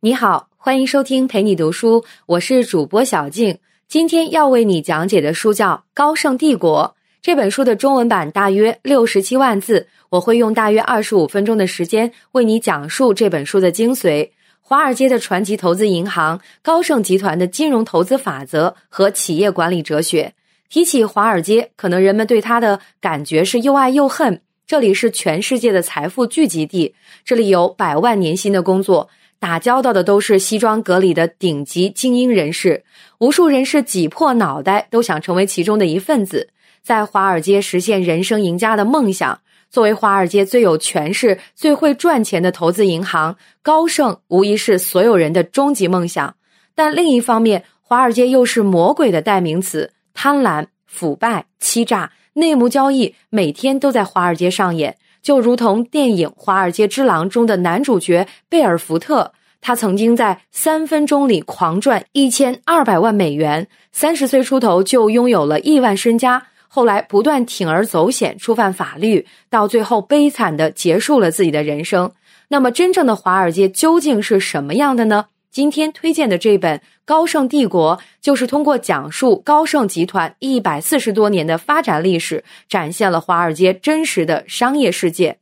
你好，欢迎收听陪你读书，我是主播小静。今天要为你讲解的书叫《高盛帝国》。这本书的中文版大约六十七万字，我会用大约二十五分钟的时间为你讲述这本书的精髓。华尔街的传奇投资银行高盛集团的金融投资法则和企业管理哲学。提起华尔街，可能人们对它的感觉是又爱又恨。这里是全世界的财富聚集地，这里有百万年薪的工作。打交道的都是西装革履的顶级精英人士，无数人士挤破脑袋都想成为其中的一份子，在华尔街实现人生赢家的梦想。作为华尔街最有权势、最会赚钱的投资银行，高盛无疑是所有人的终极梦想。但另一方面，华尔街又是魔鬼的代名词，贪婪、腐败、欺诈、内幕交易，每天都在华尔街上演。就如同电影《华尔街之狼》中的男主角贝尔福特，他曾经在三分钟里狂赚一千二百万美元，三十岁出头就拥有了亿万身家。后来不断铤而走险，触犯法律，到最后悲惨的结束了自己的人生。那么，真正的华尔街究竟是什么样的呢？今天推荐的这本《高盛帝国》，就是通过讲述高盛集团一百四十多年的发展历史，展现了华尔街真实的商业世界，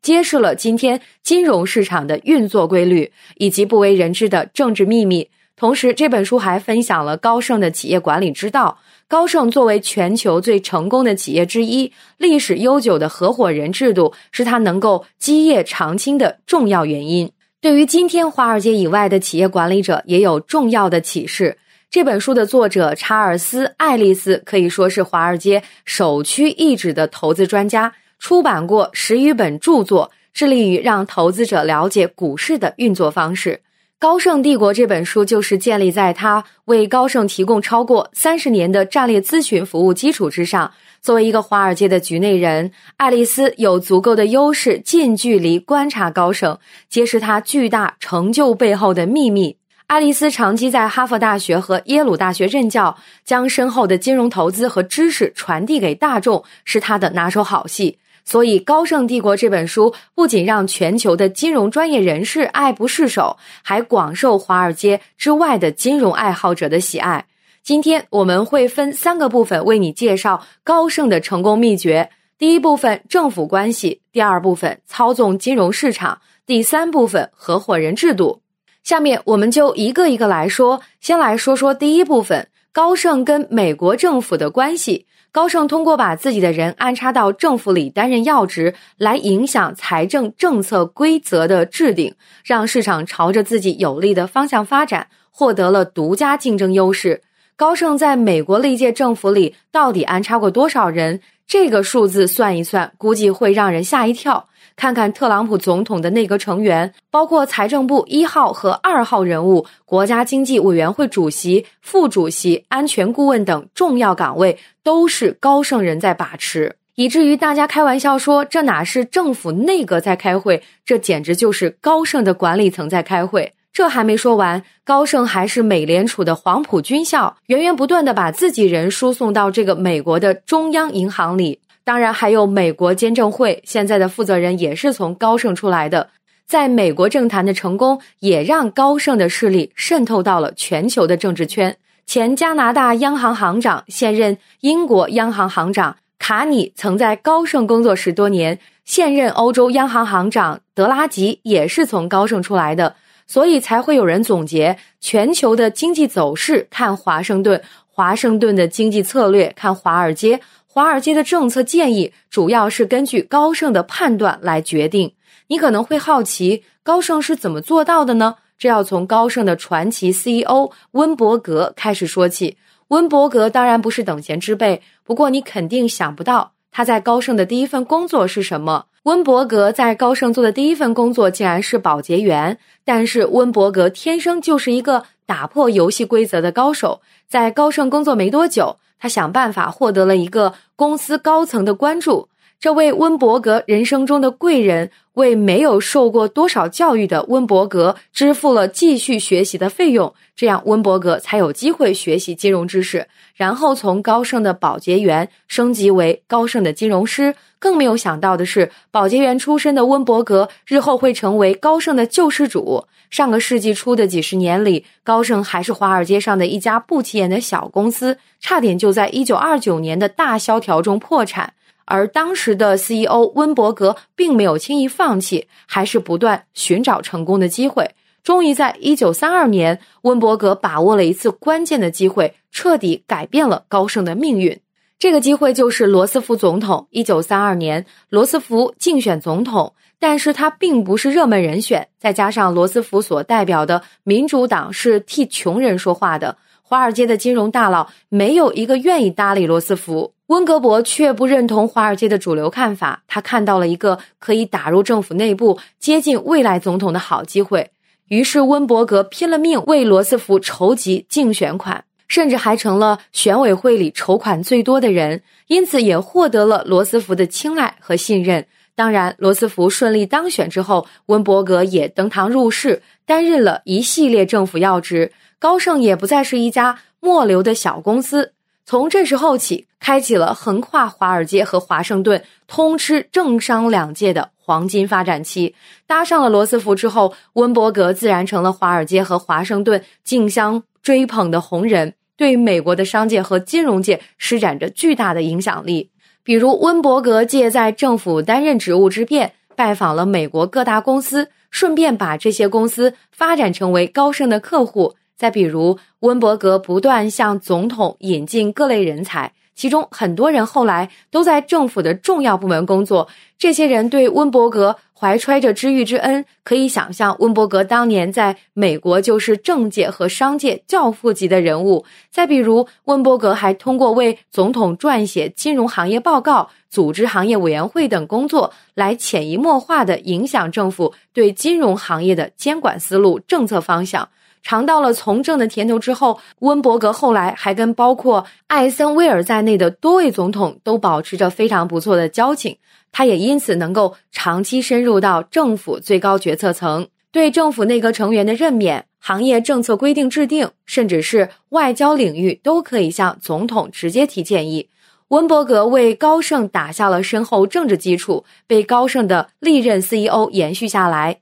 揭示了今天金融市场的运作规律以及不为人知的政治秘密。同时，这本书还分享了高盛的企业管理之道。高盛作为全球最成功的企业之一，历史悠久的合伙人制度是它能够基业长青的重要原因。对于今天华尔街以外的企业管理者也有重要的启示。这本书的作者查尔斯·爱丽丝可以说是华尔街首屈一指的投资专家，出版过十余本著作，致力于让投资者了解股市的运作方式。《高盛帝国》这本书就是建立在他为高盛提供超过三十年的战略咨询服务基础之上。作为一个华尔街的局内人，爱丽丝有足够的优势，近距离观察高盛，揭示他巨大成就背后的秘密。爱丽丝长期在哈佛大学和耶鲁大学任教，将深厚的金融投资和知识传递给大众，是她的拿手好戏。所以，《高盛帝国》这本书不仅让全球的金融专业人士爱不释手，还广受华尔街之外的金融爱好者的喜爱。今天我们会分三个部分为你介绍高盛的成功秘诀。第一部分政府关系，第二部分操纵金融市场，第三部分合伙人制度。下面我们就一个一个来说。先来说说第一部分，高盛跟美国政府的关系。高盛通过把自己的人安插到政府里担任要职，来影响财政政策规则的制定，让市场朝着自己有利的方向发展，获得了独家竞争优势。高盛在美国历届政府里到底安插过多少人？这个数字算一算，估计会让人吓一跳。看看特朗普总统的内阁成员，包括财政部一号和二号人物、国家经济委员会主席、副主席、安全顾问等重要岗位，都是高盛人在把持，以至于大家开玩笑说，这哪是政府内阁在开会，这简直就是高盛的管理层在开会。这还没说完，高盛还是美联储的黄埔军校，源源不断的把自己人输送到这个美国的中央银行里。当然，还有美国监证会，现在的负责人也是从高盛出来的。在美国政坛的成功，也让高盛的势力渗透到了全球的政治圈。前加拿大央行行长、现任英国央行行长卡尼曾在高盛工作十多年，现任欧洲央行行长德拉吉也是从高盛出来的。所以才会有人总结全球的经济走势看华盛顿，华盛顿的经济策略看华尔街，华尔街的政策建议主要是根据高盛的判断来决定。你可能会好奇，高盛是怎么做到的呢？这要从高盛的传奇 CEO 温伯格开始说起。温伯格当然不是等闲之辈，不过你肯定想不到他在高盛的第一份工作是什么。温伯格在高盛做的第一份工作竟然是保洁员，但是温伯格天生就是一个打破游戏规则的高手。在高盛工作没多久，他想办法获得了一个公司高层的关注。这位温伯格人生中的贵人，为没有受过多少教育的温伯格支付了继续学习的费用，这样温伯格才有机会学习金融知识，然后从高盛的保洁员升级为高盛的金融师。更没有想到的是，保洁员出身的温伯格日后会成为高盛的救世主。上个世纪初的几十年里，高盛还是华尔街上的一家不起眼的小公司，差点就在1929年的大萧条中破产。而当时的 CEO 温伯格并没有轻易放弃，还是不断寻找成功的机会。终于在1932年，温伯格把握了一次关键的机会，彻底改变了高盛的命运。这个机会就是罗斯福总统。1932年，罗斯福竞选总统，但是他并不是热门人选。再加上罗斯福所代表的民主党是替穷人说话的。华尔街的金融大佬没有一个愿意搭理罗斯福，温格伯却不认同华尔街的主流看法。他看到了一个可以打入政府内部、接近未来总统的好机会，于是温伯格拼了命为罗斯福筹集竞选款，甚至还成了选委会里筹款最多的人，因此也获得了罗斯福的青睐和信任。当然，罗斯福顺利当选之后，温伯格也登堂入室，担任了一系列政府要职。高盛也不再是一家末流的小公司，从这时候起，开启了横跨华尔街和华盛顿、通吃政商两界的黄金发展期。搭上了罗斯福之后，温伯格自然成了华尔街和华盛顿竞相追捧的红人，对美国的商界和金融界施展着巨大的影响力。比如，温伯格借在政府担任职务之便，拜访了美国各大公司，顺便把这些公司发展成为高盛的客户。再比如，温伯格不断向总统引进各类人才，其中很多人后来都在政府的重要部门工作。这些人对温伯格怀揣着知遇之恩，可以想象，温伯格当年在美国就是政界和商界教父级的人物。再比如，温伯格还通过为总统撰写金融行业报告、组织行业委员会等工作，来潜移默化地影响政府对金融行业的监管思路、政策方向。尝到了从政的甜头之后，温伯格后来还跟包括艾森威尔在内的多位总统都保持着非常不错的交情。他也因此能够长期深入到政府最高决策层，对政府内阁成员的任免、行业政策规定制定，甚至是外交领域，都可以向总统直接提建议。温伯格为高盛打下了深厚政治基础，被高盛的历任 CEO 延续下来。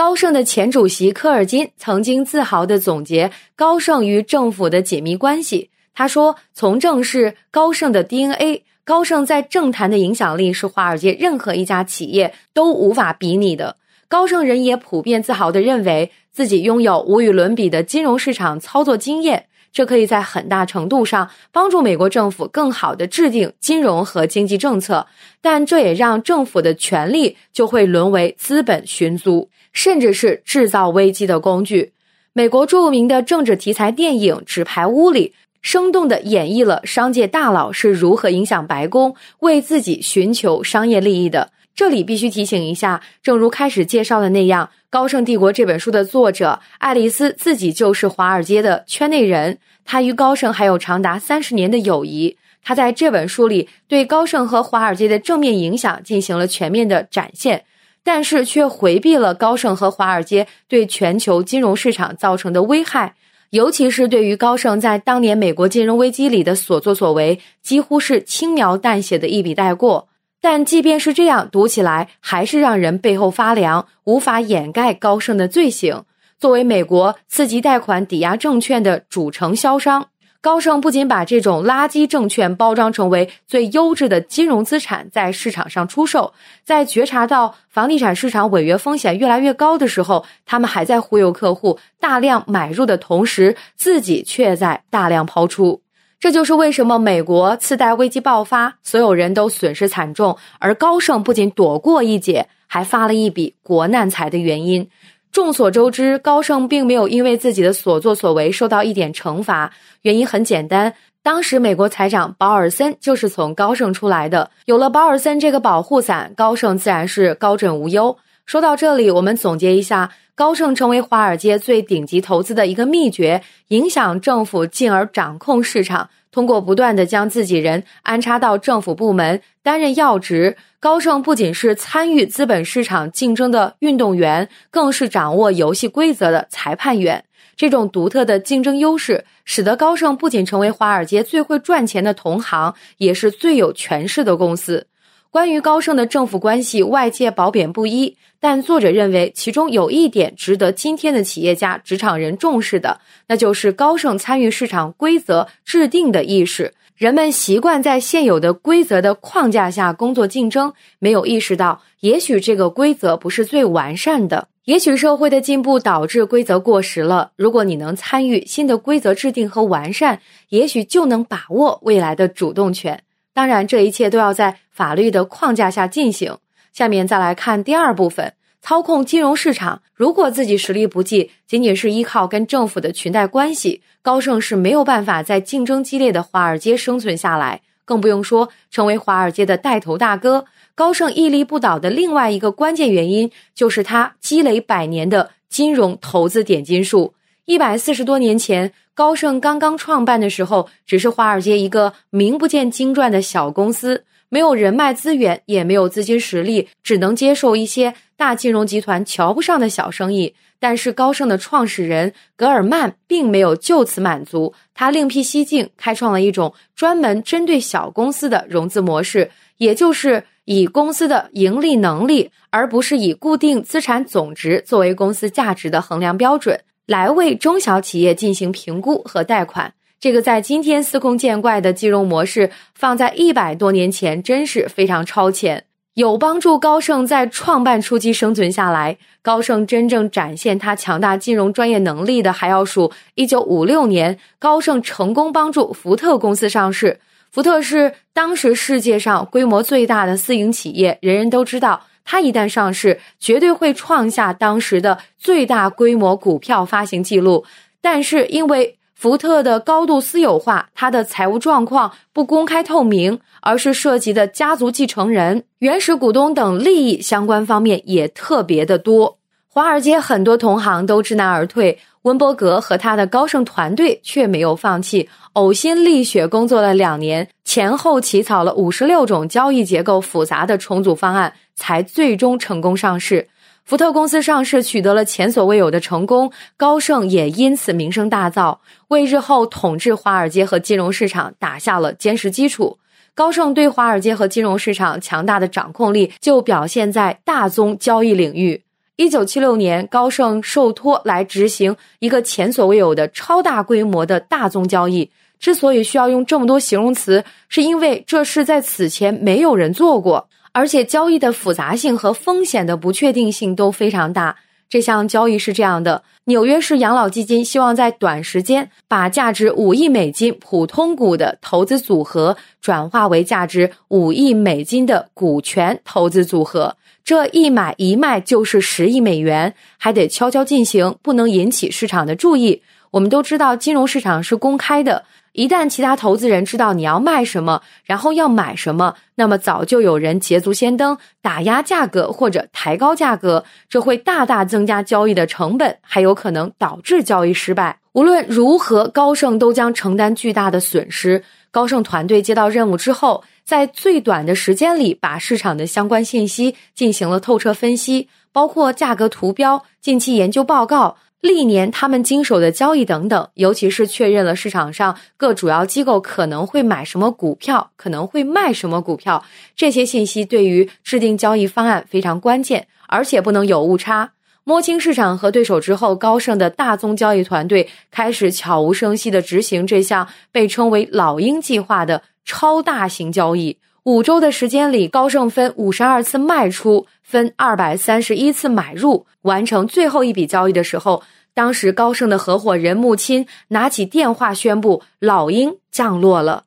高盛的前主席科尔金曾经自豪地总结高盛与政府的紧密关系。他说：“从政是高盛的 DNA，高盛在政坛的影响力是华尔街任何一家企业都无法比拟的。高盛人也普遍自豪地认为自己拥有无与伦比的金融市场操作经验，这可以在很大程度上帮助美国政府更好地制定金融和经济政策。但这也让政府的权力就会沦为资本寻租。”甚至是制造危机的工具。美国著名的政治题材电影《纸牌屋》里，生动地演绎了商界大佬是如何影响白宫，为自己寻求商业利益的。这里必须提醒一下，正如开始介绍的那样，《高盛帝国》这本书的作者爱丽丝自己就是华尔街的圈内人，她与高盛还有长达三十年的友谊。她在这本书里对高盛和华尔街的正面影响进行了全面的展现。但是却回避了高盛和华尔街对全球金融市场造成的危害，尤其是对于高盛在当年美国金融危机里的所作所为，几乎是轻描淡写的一笔带过。但即便是这样，读起来还是让人背后发凉，无法掩盖高盛的罪行。作为美国次级贷款抵押证券的主承销商。高盛不仅把这种垃圾证券包装成为最优质的金融资产在市场上出售，在觉察到房地产市场违约风险越来越高的时候，他们还在忽悠客户大量买入的同时，自己却在大量抛出。这就是为什么美国次贷危机爆发，所有人都损失惨重，而高盛不仅躲过一劫，还发了一笔国难财的原因。众所周知，高盛并没有因为自己的所作所为受到一点惩罚。原因很简单，当时美国财长保尔森就是从高盛出来的。有了保尔森这个保护伞，高盛自然是高枕无忧。说到这里，我们总结一下高盛成为华尔街最顶级投资的一个秘诀：影响政府，进而掌控市场，通过不断的将自己人安插到政府部门担任要职，高盛不仅是参与资本市场竞争的运动员，更是掌握游戏规则的裁判员。这种独特的竞争优势，使得高盛不仅成为华尔街最会赚钱的同行，也是最有权势的公司。关于高盛的政府关系，外界褒贬不一，但作者认为其中有一点值得今天的企业家、职场人重视的，那就是高盛参与市场规则制定的意识。人们习惯在现有的规则的框架下工作竞争，没有意识到，也许这个规则不是最完善的，也许社会的进步导致规则过时了。如果你能参与新的规则制定和完善，也许就能把握未来的主动权。当然，这一切都要在法律的框架下进行。下面再来看第二部分。操控金融市场，如果自己实力不济，仅仅是依靠跟政府的裙带关系，高盛是没有办法在竞争激烈的华尔街生存下来，更不用说成为华尔街的带头大哥。高盛屹立不倒的另外一个关键原因，就是他积累百年的金融投资点金术。一百四十多年前，高盛刚刚创办的时候，只是华尔街一个名不见经传的小公司。没有人脉资源，也没有资金实力，只能接受一些大金融集团瞧不上的小生意。但是高盛的创始人格尔曼并没有就此满足，他另辟蹊径，开创了一种专门针对小公司的融资模式，也就是以公司的盈利能力，而不是以固定资产总值作为公司价值的衡量标准，来为中小企业进行评估和贷款。这个在今天司空见惯的金融模式，放在一百多年前，真是非常超前，有帮助高盛在创办初期生存下来。高盛真正展现他强大金融专业能力的，还要数一九五六年，高盛成功帮助福特公司上市。福特是当时世界上规模最大的私营企业，人人都知道，它一旦上市，绝对会创下当时的最大规模股票发行记录。但是因为福特的高度私有化，它的财务状况不公开透明，而是涉及的家族继承人、原始股东等利益相关方面也特别的多。华尔街很多同行都知难而退，温伯格和他的高盛团队却没有放弃，呕心沥血工作了两年，前后起草了五十六种交易结构复杂的重组方案，才最终成功上市。福特公司上市取得了前所未有的成功，高盛也因此名声大噪，为日后统治华尔街和金融市场打下了坚实基础。高盛对华尔街和金融市场强大的掌控力，就表现在大宗交易领域。一九七六年，高盛受托来执行一个前所未有的超大规模的大宗交易。之所以需要用这么多形容词，是因为这是在此前没有人做过。而且交易的复杂性和风险的不确定性都非常大。这项交易是这样的：纽约市养老基金希望在短时间把价值五亿美金普通股的投资组合转化为价值五亿美金的股权投资组合，这一买一卖就是十亿美元，还得悄悄进行，不能引起市场的注意。我们都知道，金融市场是公开的。一旦其他投资人知道你要卖什么，然后要买什么，那么早就有人捷足先登，打压价格或者抬高价格，这会大大增加交易的成本，还有可能导致交易失败。无论如何，高盛都将承担巨大的损失。高盛团队接到任务之后，在最短的时间里，把市场的相关信息进行了透彻分析，包括价格图标、近期研究报告。历年他们经手的交易等等，尤其是确认了市场上各主要机构可能会买什么股票，可能会卖什么股票，这些信息对于制定交易方案非常关键，而且不能有误差。摸清市场和对手之后，高盛的大宗交易团队开始悄无声息地执行这项被称为“老鹰计划”的超大型交易。五周的时间里，高盛分五十二次卖出。分二百三十一次买入，完成最后一笔交易的时候，当时高盛的合伙人穆钦拿起电话宣布老鹰降落了。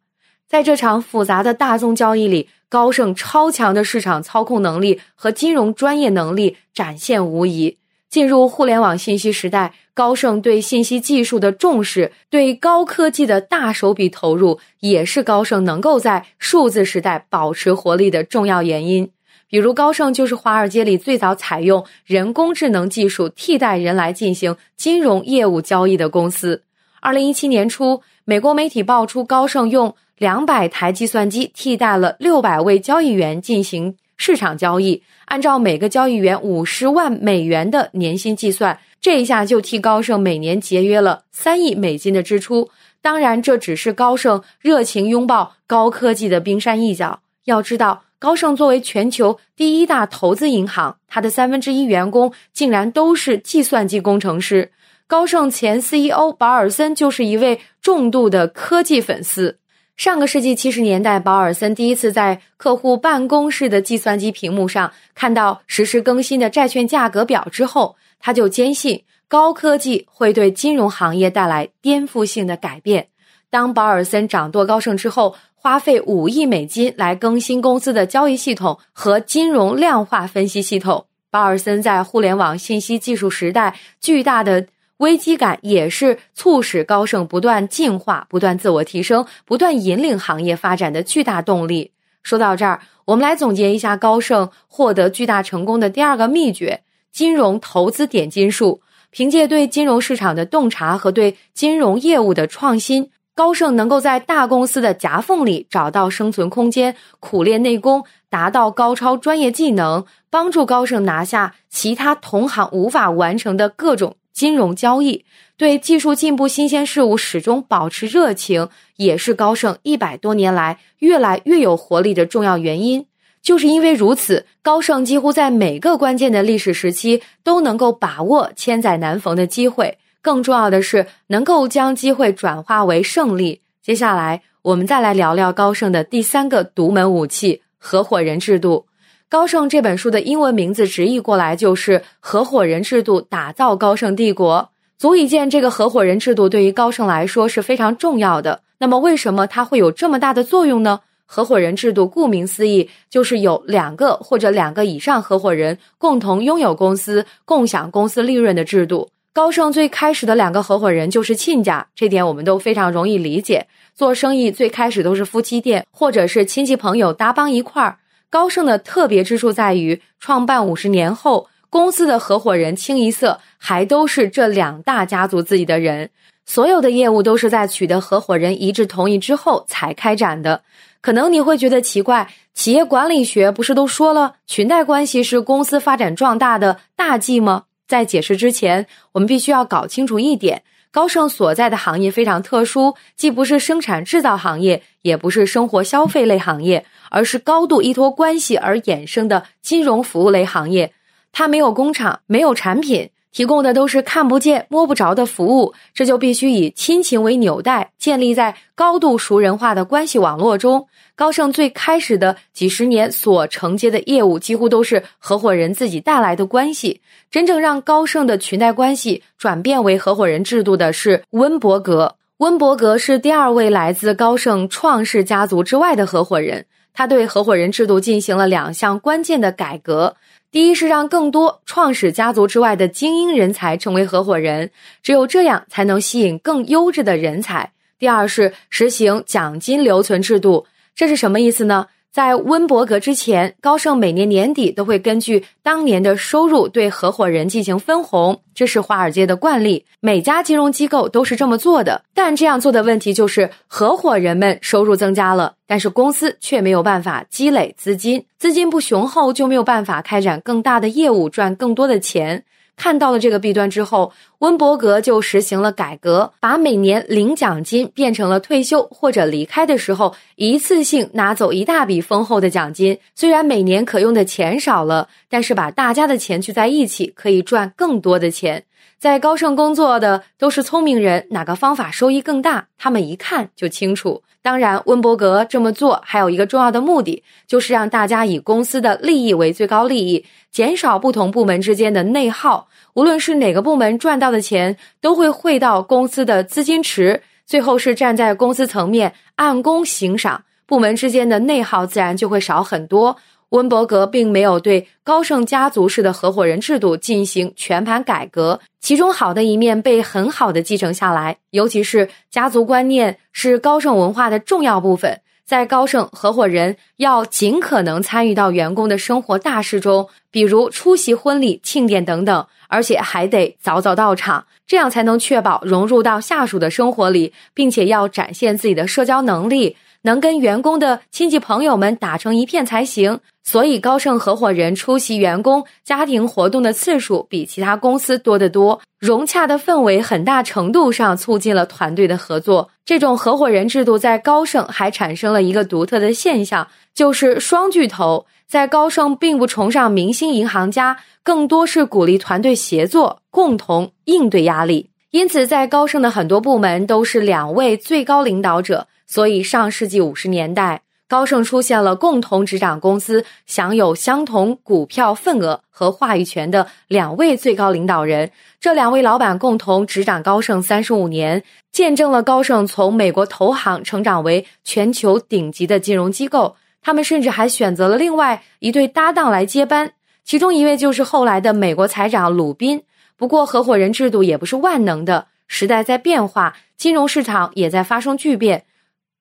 在这场复杂的大宗交易里，高盛超强的市场操控能力和金融专业能力展现无疑。进入互联网信息时代，高盛对信息技术的重视，对高科技的大手笔投入，也是高盛能够在数字时代保持活力的重要原因。比如高盛就是华尔街里最早采用人工智能技术替代人来进行金融业务交易的公司。二零一七年初，美国媒体爆出高盛用两百台计算机替代了六百位交易员进行市场交易，按照每个交易员五十万美元的年薪计算，这一下就替高盛每年节约了三亿美金的支出。当然，这只是高盛热情拥抱高科技的冰山一角。要知道。高盛作为全球第一大投资银行，它的三分之一员工竟然都是计算机工程师。高盛前 CEO 保尔森就是一位重度的科技粉丝。上个世纪七十年代，保尔森第一次在客户办公室的计算机屏幕上看到实时更新的债券价格表之后，他就坚信高科技会对金融行业带来颠覆性的改变。当保尔森掌舵高盛之后，花费五亿美金来更新公司的交易系统和金融量化分析系统。保尔森在互联网信息技术时代巨大的危机感，也是促使高盛不断进化、不断自我提升、不断引领行业发展的巨大动力。说到这儿，我们来总结一下高盛获得巨大成功的第二个秘诀：金融投资点金术。凭借对金融市场的洞察和对金融业务的创新。高盛能够在大公司的夹缝里找到生存空间，苦练内功，达到高超专业技能，帮助高盛拿下其他同行无法完成的各种金融交易。对技术进步、新鲜事物始终保持热情，也是高盛一百多年来越来越有活力的重要原因。就是因为如此，高盛几乎在每个关键的历史时期都能够把握千载难逢的机会。更重要的是，能够将机会转化为胜利。接下来，我们再来聊聊高盛的第三个独门武器——合伙人制度。高盛这本书的英文名字直译过来就是“合伙人制度打造高盛帝国”，足以见这个合伙人制度对于高盛来说是非常重要的。那么，为什么它会有这么大的作用呢？合伙人制度顾名思义，就是有两个或者两个以上合伙人共同拥有公司、共享公司利润的制度。高盛最开始的两个合伙人就是亲家，这点我们都非常容易理解。做生意最开始都是夫妻店，或者是亲戚朋友搭帮一块儿。高盛的特别之处在于，创办五十年后，公司的合伙人清一色还都是这两大家族自己的人，所有的业务都是在取得合伙人一致同意之后才开展的。可能你会觉得奇怪，企业管理学不是都说了，裙带关系是公司发展壮大的大忌吗？在解释之前，我们必须要搞清楚一点：高盛所在的行业非常特殊，既不是生产制造行业，也不是生活消费类行业，而是高度依托关系而衍生的金融服务类行业。它没有工厂，没有产品，提供的都是看不见、摸不着的服务。这就必须以亲情为纽带，建立在高度熟人化的关系网络中。高盛最开始的几十年所承接的业务，几乎都是合伙人自己带来的关系。真正让高盛的裙带关系转变为合伙人制度的是温伯格。温伯格是第二位来自高盛创世家族之外的合伙人，他对合伙人制度进行了两项关键的改革：第一是让更多创始家族之外的精英人才成为合伙人，只有这样才能吸引更优质的人才；第二是实行奖金留存制度。这是什么意思呢？在温伯格之前，高盛每年年底都会根据当年的收入对合伙人进行分红，这是华尔街的惯例，每家金融机构都是这么做的。但这样做的问题就是，合伙人们收入增加了，但是公司却没有办法积累资金，资金不雄厚就没有办法开展更大的业务，赚更多的钱。看到了这个弊端之后，温伯格就实行了改革，把每年领奖金变成了退休或者离开的时候一次性拿走一大笔丰厚的奖金。虽然每年可用的钱少了，但是把大家的钱聚在一起，可以赚更多的钱。在高盛工作的都是聪明人，哪个方法收益更大，他们一看就清楚。当然，温伯格这么做还有一个重要的目的，就是让大家以公司的利益为最高利益，减少不同部门之间的内耗。无论是哪个部门赚到的钱，都会汇到公司的资金池，最后是站在公司层面按工行赏，部门之间的内耗自然就会少很多。温伯格并没有对高盛家族式的合伙人制度进行全盘改革，其中好的一面被很好的继承下来，尤其是家族观念是高盛文化的重要部分。在高盛，合伙人要尽可能参与到员工的生活大事中，比如出席婚礼、庆典等等，而且还得早早到场，这样才能确保融入到下属的生活里，并且要展现自己的社交能力。能跟员工的亲戚朋友们打成一片才行，所以高盛合伙人出席员工家庭活动的次数比其他公司多得多。融洽的氛围很大程度上促进了团队的合作。这种合伙人制度在高盛还产生了一个独特的现象，就是双巨头在高盛并不崇尚明星银行家，更多是鼓励团队协作，共同应对压力。因此，在高盛的很多部门都是两位最高领导者。所以，上世纪五十年代，高盛出现了共同执掌公司、享有相同股票份额和话语权的两位最高领导人。这两位老板共同执掌高盛三十五年，见证了高盛从美国投行成长为全球顶级的金融机构。他们甚至还选择了另外一对搭档来接班，其中一位就是后来的美国财长鲁宾。不过，合伙人制度也不是万能的，时代在变化，金融市场也在发生巨变。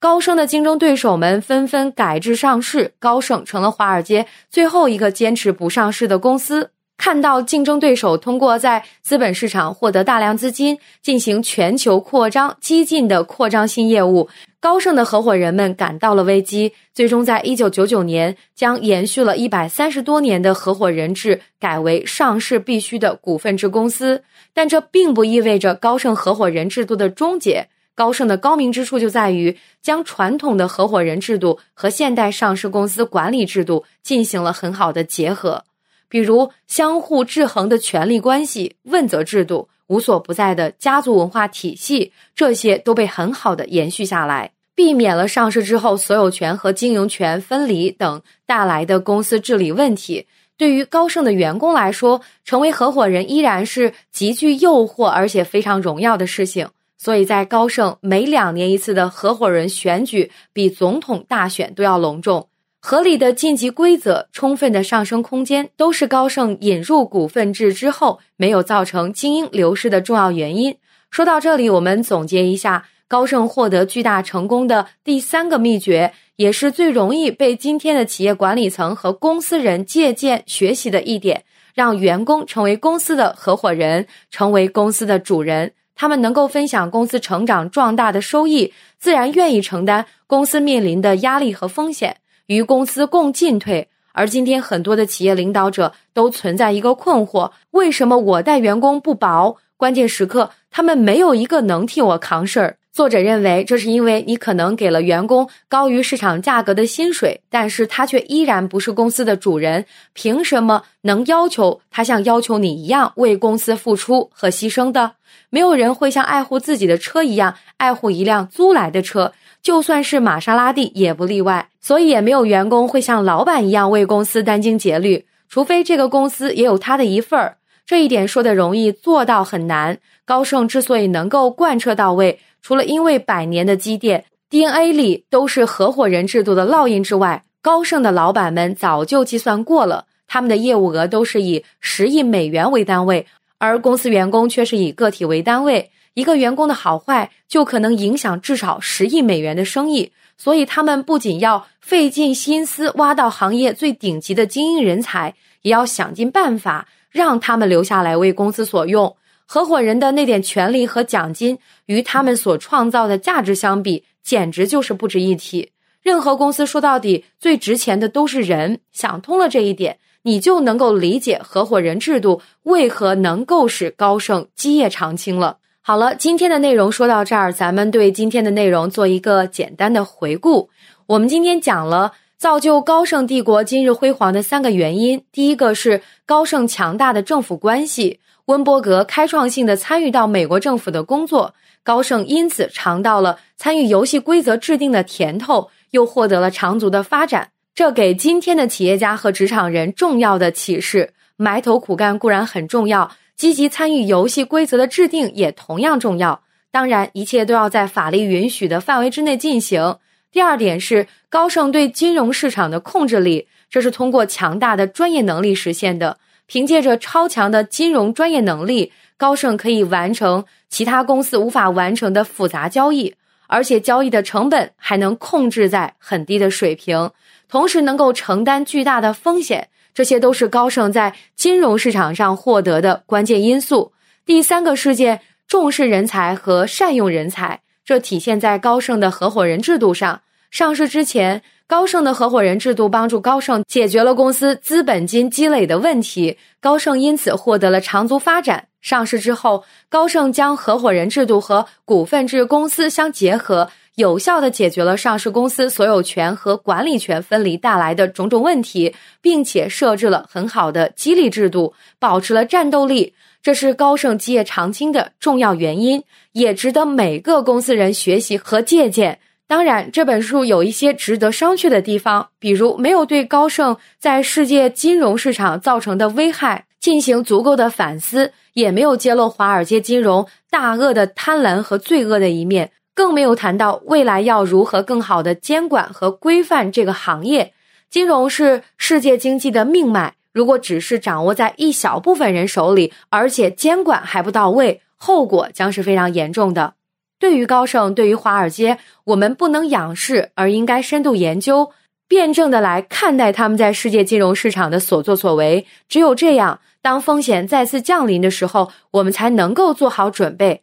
高盛的竞争对手们纷纷改制上市，高盛成了华尔街最后一个坚持不上市的公司。看到竞争对手通过在资本市场获得大量资金，进行全球扩张、激进的扩张新业务，高盛的合伙人们感到了危机。最终，在一九九九年，将延续了一百三十多年的合伙人制改为上市必须的股份制公司。但这并不意味着高盛合伙人制度的终结。高盛的高明之处就在于将传统的合伙人制度和现代上市公司管理制度进行了很好的结合，比如相互制衡的权力关系、问责制度、无所不在的家族文化体系，这些都被很好的延续下来，避免了上市之后所有权和经营权分离等带来的公司治理问题。对于高盛的员工来说，成为合伙人依然是极具诱惑而且非常荣耀的事情。所以在高盛，每两年一次的合伙人选举比总统大选都要隆重。合理的晋级规则、充分的上升空间，都是高盛引入股份制之后没有造成精英流失的重要原因。说到这里，我们总结一下高盛获得巨大成功的第三个秘诀，也是最容易被今天的企业管理层和公司人借鉴学习的一点：让员工成为公司的合伙人，成为公司的主人。他们能够分享公司成长壮大的收益，自然愿意承担公司面临的压力和风险，与公司共进退。而今天很多的企业领导者都存在一个困惑：为什么我带员工不薄？关键时刻他们没有一个能替我扛事儿。作者认为，这是因为你可能给了员工高于市场价格的薪水，但是他却依然不是公司的主人。凭什么能要求他像要求你一样为公司付出和牺牲的？没有人会像爱护自己的车一样爱护一辆租来的车，就算是玛莎拉蒂也不例外。所以，也没有员工会像老板一样为公司殚精竭虑，除非这个公司也有他的一份儿。这一点说的容易，做到很难。高盛之所以能够贯彻到位，除了因为百年的积淀，DNA 里都是合伙人制度的烙印之外，高盛的老板们早就计算过了，他们的业务额都是以十亿美元为单位，而公司员工却是以个体为单位，一个员工的好坏就可能影响至少十亿美元的生意，所以他们不仅要费尽心思挖到行业最顶级的精英人才，也要想尽办法让他们留下来为公司所用。合伙人的那点权利和奖金，与他们所创造的价值相比，简直就是不值一提。任何公司说到底，最值钱的都是人。想通了这一点，你就能够理解合伙人制度为何能够使高盛基业长青了。好了，今天的内容说到这儿，咱们对今天的内容做一个简单的回顾。我们今天讲了造就高盛帝国今日辉煌的三个原因，第一个是高盛强大的政府关系。温伯格开创性的参与到美国政府的工作，高盛因此尝到了参与游戏规则制定的甜头，又获得了长足的发展。这给今天的企业家和职场人重要的启示：埋头苦干固然很重要，积极参与游戏规则的制定也同样重要。当然，一切都要在法律允许的范围之内进行。第二点是高盛对金融市场的控制力，这是通过强大的专业能力实现的。凭借着超强的金融专业能力，高盛可以完成其他公司无法完成的复杂交易。而且交易的成本还能控制在很低的水平，同时能够承担巨大的风险，这些都是高盛在金融市场上获得的关键因素。第三个事件，重视人才和善用人才，这体现在高盛的合伙人制度上。上市之前。高盛的合伙人制度帮助高盛解决了公司资本金积累的问题，高盛因此获得了长足发展。上市之后，高盛将合伙人制度和股份制公司相结合，有效的解决了上市公司所有权和管理权分离带来的种种问题，并且设置了很好的激励制度，保持了战斗力。这是高盛基业长青的重要原因，也值得每个公司人学习和借鉴。当然，这本书有一些值得商榷的地方，比如没有对高盛在世界金融市场造成的危害进行足够的反思，也没有揭露华尔街金融大鳄的贪婪和罪恶的一面，更没有谈到未来要如何更好的监管和规范这个行业。金融是世界经济的命脉，如果只是掌握在一小部分人手里，而且监管还不到位，后果将是非常严重的。对于高盛，对于华尔街，我们不能仰视，而应该深度研究、辩证的来看待他们在世界金融市场的所作所为。只有这样，当风险再次降临的时候，我们才能够做好准备。